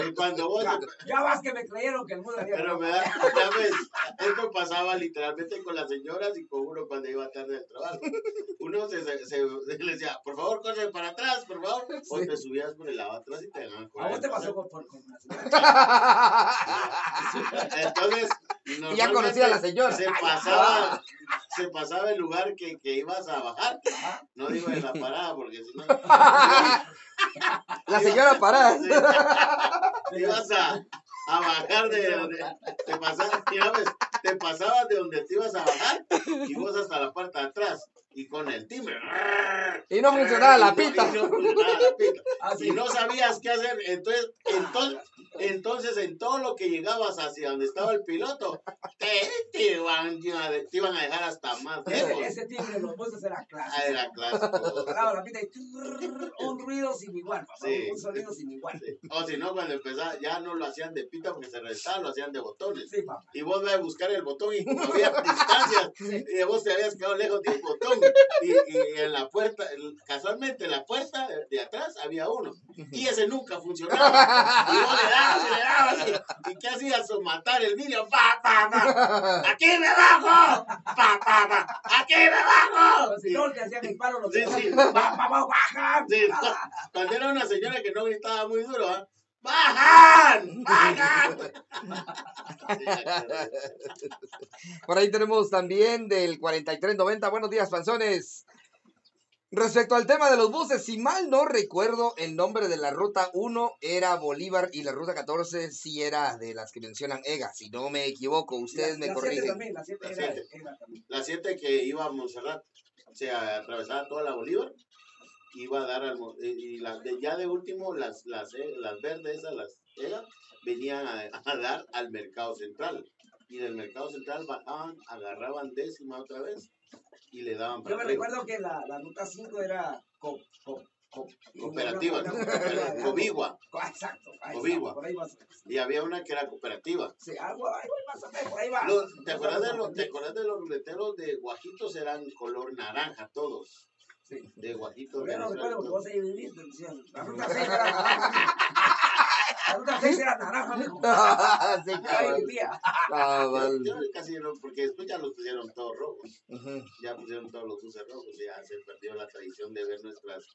Y cuando vos, Ya vas que me creyeron que el mundo había pero me da, ya ves, esto pasaba literalmente con las señoras y con uno cuando iba tarde al trabajo. Uno se, se, se- se le decía, por favor, corre para atrás, por favor. O te subías por el lado atrás y te dejaban ¿A vos te correr. pasó con, por, con? Entonces, Y ya conocía a la señora. Se pasaba, se pasaba el lugar que, que ibas a bajar. No digo en la parada, porque si no. La señora parada. Sí. Ibas a, a bajar de donde te pasabas, te pasabas de donde te ibas a bajar y vos hasta la parte de atrás y con el timbre. Y no funcionaba la no- pita. y no funcionaba la pita. Sí. Y no sabías qué hacer. Entonces, entonces, entonces en todo lo que llegabas hacia donde estaba el piloto, te, te iban, te iban a dejar hasta más lejos. Ese, timbre los era Ah, clásico. era clásico. Paraba la pita y un ruido sin igual, Sí. un sonido sin igual. Sí. O si no, cuando empezaba, ya no lo hacían de pita porque se restaba, lo hacían de botones. Sí. Y vos vas a buscar el botón y como había distancias, y vos te habías quedado lejos de un botón. Y, y en la puerta, casualmente en la puerta de atrás había uno. Y ese nunca funcionaba. Y vos le dabas y le dabas. ¿Y, y qué hacías? O matar el vidrio. ¡Pa, pa, pa! ¡Aquí me bajo! ¡Pa, pa, pa! ¡Aquí me bajo! Si no te hacían el paro, los Sí, sí. va, va, bajan. Sí, cuando era una señora que no gritaba muy duro, ¿ah? ¡Bajan! ¡Bajan! Por ahí tenemos también del 4390. Buenos días, panzones. Respecto al tema de los buses, si mal no recuerdo, el nombre de la ruta 1 era Bolívar y la ruta 14 sí era de las que mencionan EGA. Si no me equivoco, ustedes me La- la siete corrigen. también, la siete La era- siete. era también. La 7 que iba a Montserrat, o sea, atravesaba toda la Bolívar, iba a dar al. Mo- Y las de- ya de último, las, las, eh, las verdes, esas, las EGA, venían a, a dar al mercado central. Y del mercado central bajaban, agarraban décima otra vez y le daban Yo para me arriba. recuerdo que la, la ruta 5 era co, co, co- Cooperativa, ¿no? de Cobigua. algo. Co- Exacto. Cobigua. Y había una que era cooperativa. Sí, algo, voy más o menos, por ahí va. Los- ¿te, acuerdas de los, ¿Te acuerdas de los ruleteros de Guajitos? Eran color naranja todos. Sí. De Guajitos. Pero yo no Venezuela y recuerdo porque vos ahí viviste, decían. La ruta 6 era naranja. La ruta 6 era naranja, mijo. sí, Ahí cabal, vivía. cabal. Yo, yo casi no, porque después ya los pusieron todos rojos, ya pusieron todos los buses rojos, ya se perdió la tradición de ver nuestras,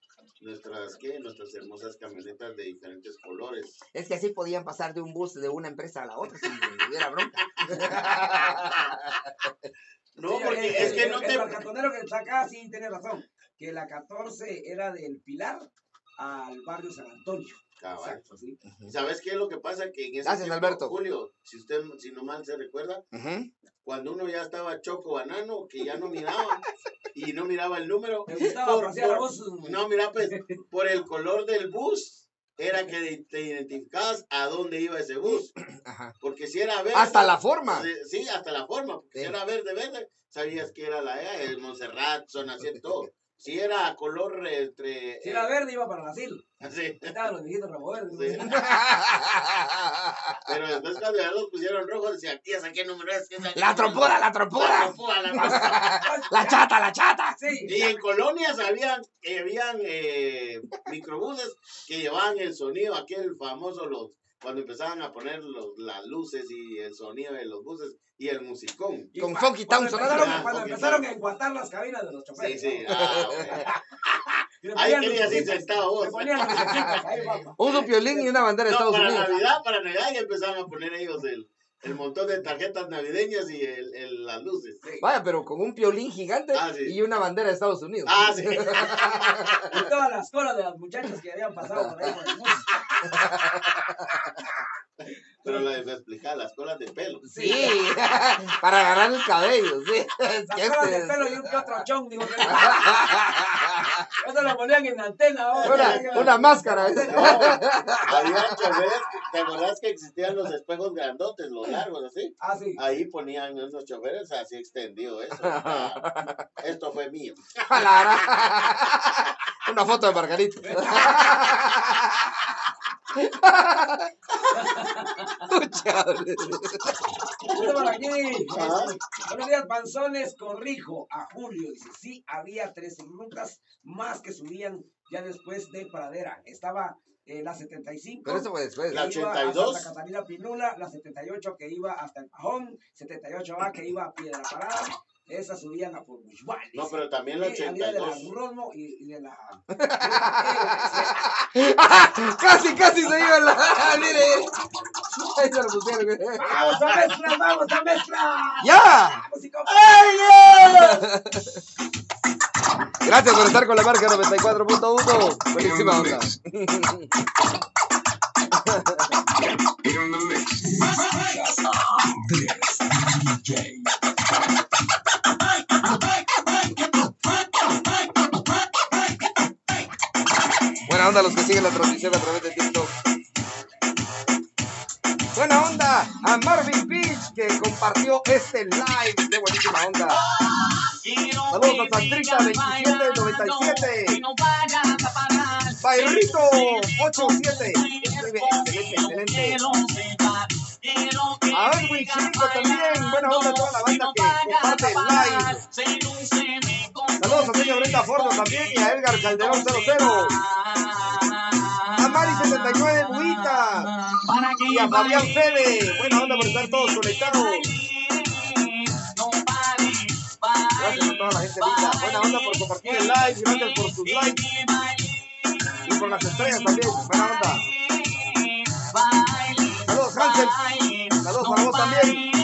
nuestras, ¿qué? Nuestras hermosas camionetas de diferentes colores. Es que así podían pasar de un bus de una empresa a la otra sin que hubiera bronca. No, Sí, porque el- es que el- no el te... marcatonero que está acá sí tiene razón. Que la 14 era del Pilar al barrio San Antonio. Cabal. Exacto, sí. ¿Sabes qué es lo que pasa? Que en ese Gracias, tiempo, Alberto. Julio, si usted, si no mal se recuerda, cuando uno ya estaba choco banano, que ya no miraba, y no miraba el número, Me gustaba Por- por-. No, mira, pues, por el color del bus, era que te identificabas a dónde iba ese bus. Ajá. Porque si era verde. Hasta la forma. Sí, Sí, hasta la forma. Porque Sí. si era verde, verde, sabías que era la EA, el Montserrat, zona 100, todo. Si era color entre. Si era verde, iba para el asilo. Sí. Estaban los viejitos ramo verde. Sí. Pero después cuando ya los pusieron rojos, decía, tía, ¿a qué número es? ¿Qué es aquel La número?" trompuda, la La trompuda. la trompuda. La chata, la chata. Sí. Y en colonias habían, eh, habían eh, microbuses que llevaban el sonido, aquel famoso, los, cuando empezaban a poner los, las luces y el sonido de los buses y el musicón. Y Con cua- Funky Town empezaron- sonando. Cuando empezaron a enguatar las cabinas de los Sí, choferes. sí. ¿no? Ah, bueno. Y le Ahí querías ir sentado vos. Un supiolín y una bandera de No, Estados para Unidos. Navidad, para Navidad ya empezaban a poner ellos el, el montón de tarjetas navideñas y el, el- las luces. Vaya, pero con un piolín gigante Ah, sí. y una bandera de Estados Unidos. Ah, sí. Y todas las colas de las muchachas que habían pasado por ahí por el. Pero la de explicar, las colas de pelo. Sí, para agarrar el cabello, sí. Las colas de este- pelo y un que otro chong, digo que Eso lo ponían en la antena. ¿no? Una, una máscara. No, había choferes, ¿te acordás que existían los espejos grandotes, los largos, así? Ah, sí. Ahí ponían esos choferes así extendido eso. Ah, esto fue mío. Una foto de Margarita. Chale. Mira por aquí. Ajá. Buenos días, panzones. Corrijo a Julio. Dice, sí, había tres rutas más que subían ya después de Pradera. Estaba eh, la 75. Pero eso fue después. La que iba a 82. Santa Catalina Pinula, la 78 que iba hasta el Pajón, 78A que iba a Piedra Parada, esas subían a por Bushwal. No, pero también la Y había de la 82. Rosmo y, y de la... casi, casi se iba la. Mire. Ahí se lo pusieron. Vamos a mezcla, vamos a mezcla. ¡Ya! Vamos y compa- Gracias por estar con la marca 94.1. Buenísima onda. Buena onda los que siguen la transmisión a través de TikTok. Buena onda a Marvin Beach que compartió este live de buenísima onda. Saludos a Sandrita 2797. Bairrito 87. Escribe excelente, excelente. A Edwin Chico también. Buena onda a toda la banda que comparte el live. Saludos a señor Brenda Forno también y a Edgar Calderón 00. A Mari 79 Buita. Y a Fabián Fede. Buena onda por estar todos conectados. Gracias a toda la gente linda. Buena onda por compartir el live. Gracias por sus likes. Y por las estrellas también. Buena onda. Saludos, Hansel. Saludos para vos también.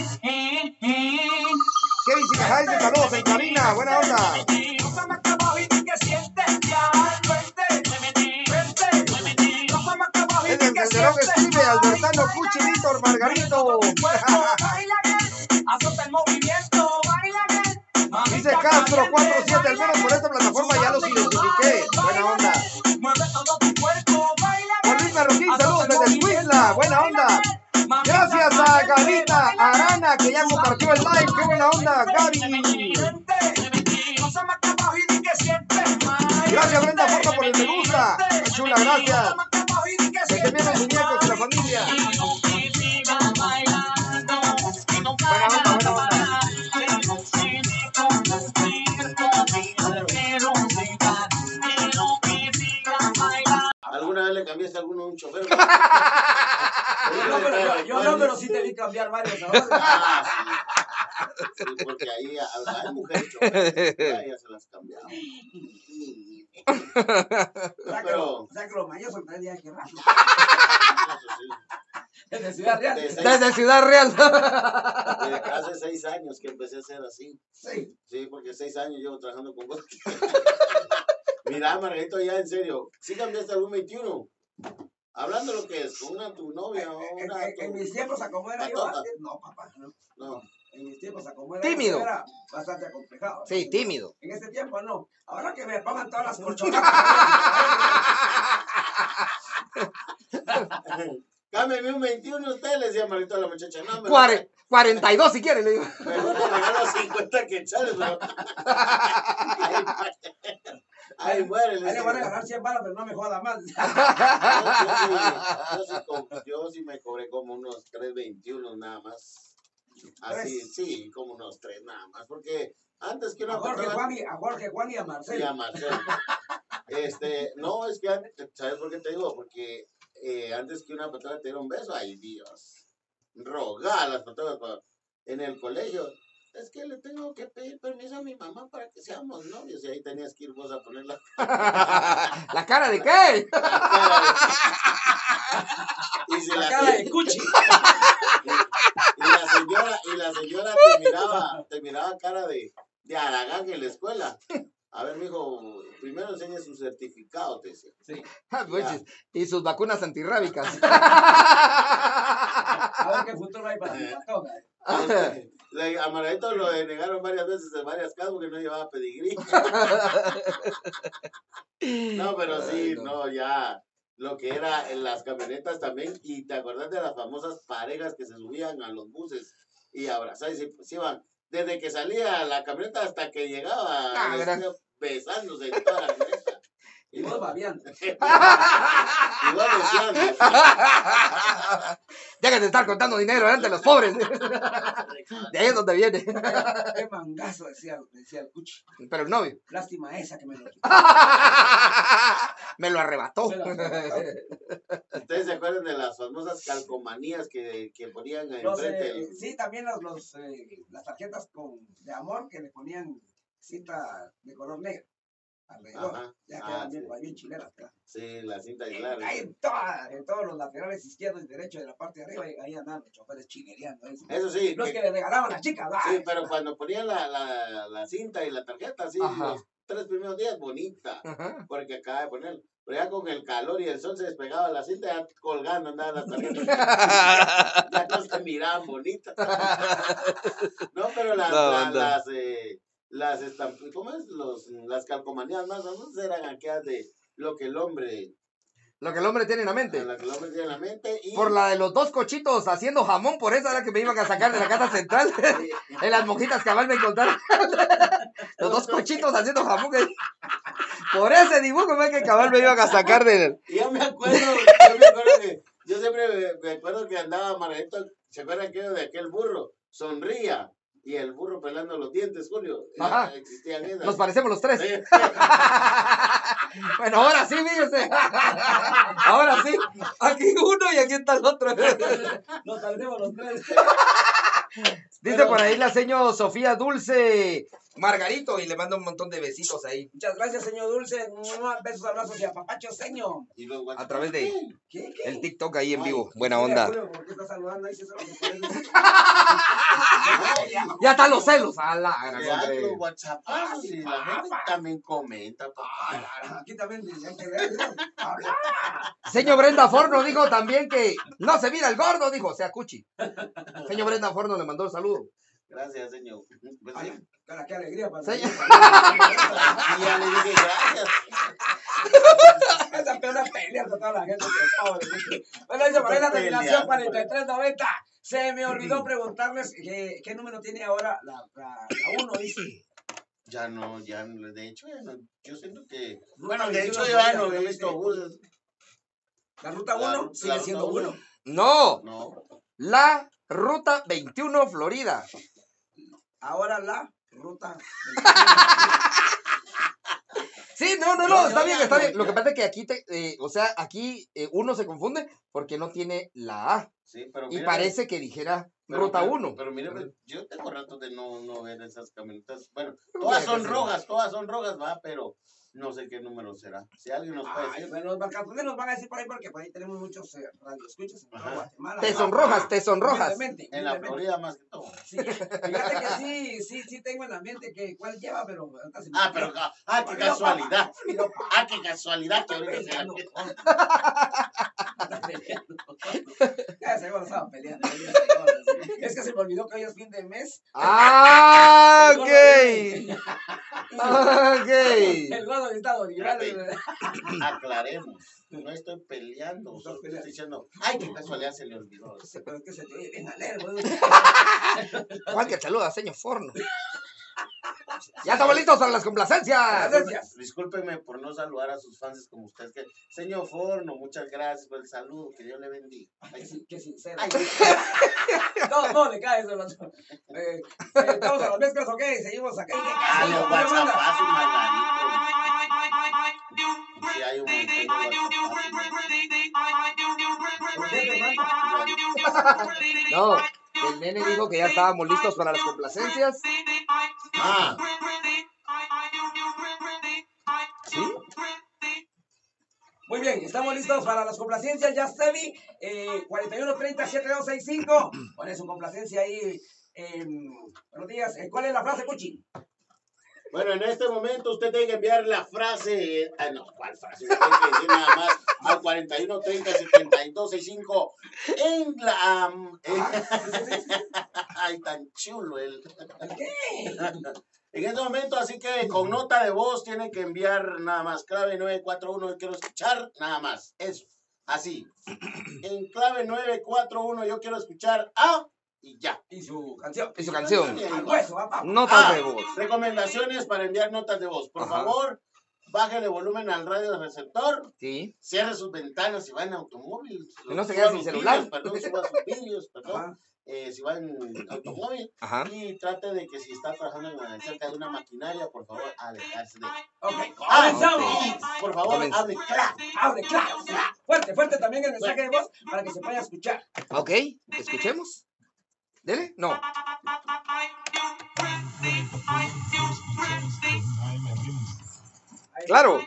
Sicajaide, saludos en cabina. Buena onda. Edgar Calderón escribe. Albertano Cuchi, Víctor Margarito. Dice Castro 47. Al menos por esta plataforma ya los identifiqué. Buena onda. Luis Marroquín, saludos desde Escuintla. Buena onda. Gracias a Gavita Arana que ya compartió el live. Qué buena onda, Gaby. Gracias Brenda por el me gusta. Chula, gracias. Que te vienen los muñecos y la familia. ¿Alguna vez le cambiaste a alguno un chofer? Yo no, pero, yo, yo no, pero sí te vi cambiar varios ahora. Ah, sí. Sí, porque ahí hay mujeres choferes. Ya, ya se las cambiaron. Pero- o sea que los mayores son tres días que rápido. Eso sí. Desde Ciudad Real. De seis- Desde Ciudad Real. Desde hace seis años que empecé a ser así. Sí. Sí, porque seis años llevo trabajando con vos. Mira, Margarito, ya en serio, ¿sí cambiaste algún 21? Hablando lo que es, con una tu novia o En, una en- mis tiempos, a como era yo antes, no, papá. No. No. En mis tiempos, a como era Tímido. yo, era bastante acomplejado. Sí, tímido. En este tiempo no. Ahora que me pongan todas las colchonas. Cámbiame un 21 usted, le decía Margarito a la muchacha. No, me Cuare- 42 si quiere, le digo. Mejor le regalo 50 quetzales, pero... Ahí muere. Ahí le voy a regalar 100 balas, pero no me joda más. Yo, yo sí, yo sí co- yo sí me cobré como unos 3.21 nada más. Así, Tres. sí, como unos 3 nada más. Porque antes que A una Jorge patada- Juan y a, Jorge Juan y a Sí, a Marcelo. Marcelo. Este, no, es que antes, ¿sabes por qué te digo? Porque eh, antes que una patrona te diera un beso, ay Dios, rogar las patronas cuando- en el colegio. Es que le tengo que pedir permiso a mi mamá para que seamos novios. Y ahí tenías que ir vos a poner la ¿La cara de qué? cara. de- Y si La la, cara de Cuchi. y la señora, y la señora te miraba, te miraba cara de, de Aragán en la escuela. A ver, mijo, primero enseñe su certificado, te decía. Ah, pues, y sus vacunas antirrábicas. A ver qué futuro hay para. Este, le- A Margarito lo denegaron varias veces en varias casas porque no llevaba pedigrí. No, pero sí, Ay, no. no, ya. Lo que era en las camionetas también. Y te acuerdas de las famosas parejas que se subían a los buses y abrazaban y se, se iban. Desde que salía la camioneta hasta que llegaba, Ah, besándose en toda la camioneta. Y vos babiando. Igual beseando. Dejen de estar contando dinero delante de los pobres. De ahí es donde viene. Qué mangazo, decía, decía el Cuchi. Pero el novio. Lástima esa que me lo quitó. Me lo arrebató. Me lo arrebató. ¿Ustedes se acuerdan de las famosas calcomanías que, que ponían Los, enfrente? eh, sí, también los, los, eh, las tarjetas con, de amor que le ponían cinta de color negro. Alrededor. Ajá. Ya Ah, quedan bien, sí. bien chileras. quedan. Sí, la cinta aislar. Ahí en, toda- en todos los laterales izquierdos y derechos de la parte de arriba, ahí, ahí andaban los choferes chilereando. Eso sí, Los que- que le regalaban a las chicas, sí, pero cuando ponían la, la, la cinta y la tarjeta, sí, Ajá. los tres primeros días, bonita, Ajá. porque acaba de poner. Pero ya con el calor y el sol se despegaba la cinta, ya colgando andaban las tarjetas. ya no se miraban bonitas. no, pero las, No, las, no. las, eh, las estamp- ¿cómo es? Los, las calcomanías más famosas eran aquellas de lo que el hombre, Lo que el hombre tiene en la mente. lo que el hombre tiene en la mente. Y, Por la de los dos cochitos haciendo jamón, por esa era que me iban a sacar de la casa central. en las monjitas cabal me contaron. los dos cochitos haciendo jamón. Por ese dibujo me que cabal me iban a sacar de... Yo me acuerdo, yo me acuerdo que, yo siempre me, me acuerdo que andaba Margarito, ¿se acuerdan aquello de aquel burro? Sonría. Y el burro pelando los dientes, Julio. Ajá. Existían esas. Nos parecemos los tres. Bueno, ahora sí, fíjese. Ahora sí. Aquí uno y aquí está el otro. Nos parecemos los tres. Dice por ahí la señora Sofía Dulce Margarito y le manda un montón de besitos ahí. Muchas gracias, señor Dulce. Besos, abrazos y apapachos, señor. A través de ¿Qué? ¿Qué? el TikTok ahí en Ay, vivo. Buena onda. Ya están los celos. A la gran, WhatsApp. la gente también comenta, papá. Aquí también. Señor Brenda Forno dijo también que no se mira el gordo, dijo, o sea, Cuchi. Señor Brenda Forno le mandó un saludo. Gracias, señor. Pues sí. Ay, cara, qué alegría para Señor. Y ya le dije gracias. Esa peor pelea con toda la gente que pobre. Bueno, dice por ahí la terminación Peleando. 4390. Se me olvidó preguntarles qué, qué número tiene ahora la, la, la 1, dice. Ya no, ya no, de hecho, ya no, yo siento que, bueno, de 21 hecho ya no he visto buses. La ruta La 1 ru- sigue siendo uno. 1. No, No, la ruta 21 Florida. Ahora la ruta. Sí, no, no, No, está bien, está bien. Lo que pasa es que aquí, te, eh, o sea, aquí eh, uno se confunde porque no tiene la A. sí, pero Y mira, parece que dijera pero- ruta pero- 1. Pero mira, pues, yo tengo rato de no, no ver esas camionetas. Bueno, todas son rojas, todas son rojas, va, pero no sé qué número será. Si alguien nos puede decir. bueno, los marcatoneros van a decir por ahí porque por ahí tenemos muchos eh, radioescuchas en toda. Guatemala. Te son rojas, te son rojas. Humildemente, En la. Florida más que todo. Sí, fíjate que sí, sí, sí tengo en la mente que cuál lleva, pero me Ah, pero, ah, qué casualidad. Ah, qué casualidad que ahorita se la- peleando. Ya se me estaba peleando. ya se me- Es que se me olvidó que hoy es fin de mes. Ah, El gordo ok. Ah, ok. El gordo está. Espérate. Aclaremos. No estoy peleando. Estoy diciendo, ay, qué casualidad se le olvidó. Pero es que se te oye bien alegre, güey. Juan que saluda, señor Forno. Ya estamos listos para las complacencias. Gracias. Discúlpeme por no saludar a sus fans como ustedes. Que, señor Forno, muchas gracias por el saludo. Que Dios le bendiga. Qué, Ay, qué sincero. ay, No, no le cae eso. Eh, eh, estamos a las mezclas, ok. Seguimos acá. ay, ¿Qué los. Sí, hay un. No, el nene dijo que ya estábamos listos para las complacencias. Muy bien, estamos listos para las complacencias. Ya Sebi, eh, 4130-7265. Pone su complacencia ahí. Eh, buenos días. Eh, ¿Cuál es la frase, Cuchi? Bueno, en este momento usted tiene que enviar la frase. Ah, no, ¿cuál frase? Nada más al 41 30 72 65 en la. am, en- Ay, tan chulo el. ¿Qué? En este momento, así que con nota de voz tiene que enviar nada más. Clave 941, quiero escuchar nada más. Eso, así. En clave 941, yo quiero escuchar A y ya. Y su canción. Y su canción. Al hueso. Notas Ah, de voz. Recomendaciones para enviar notas de voz. Por Ajá. favor, bájele volumen al radio receptor, Sí. cierre sus ventanas si va en automóvil. No se quede sin celular. perdón, suba sus vídeos, perdón. Eh, si va en automóvil. Ajá. Y trate de que si está trabajando en- cerca de una maquinaria, por favor, alejarse de. Ok, Ah, comenzamos. y, por favor, Comienza. hable claro. Abre, claro. Fuerte, fuerte también el mensaje de voz para que se pueda escuchar. Ok, escuchemos. Dele. No. Claro,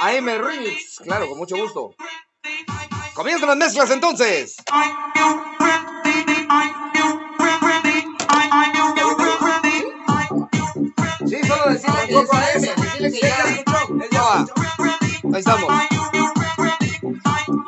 AM Remix, claro, con mucho gusto. Comienzan las mezclas entonces. Sí, solo decirle que es AM, decirle que ya. Ahí estamos.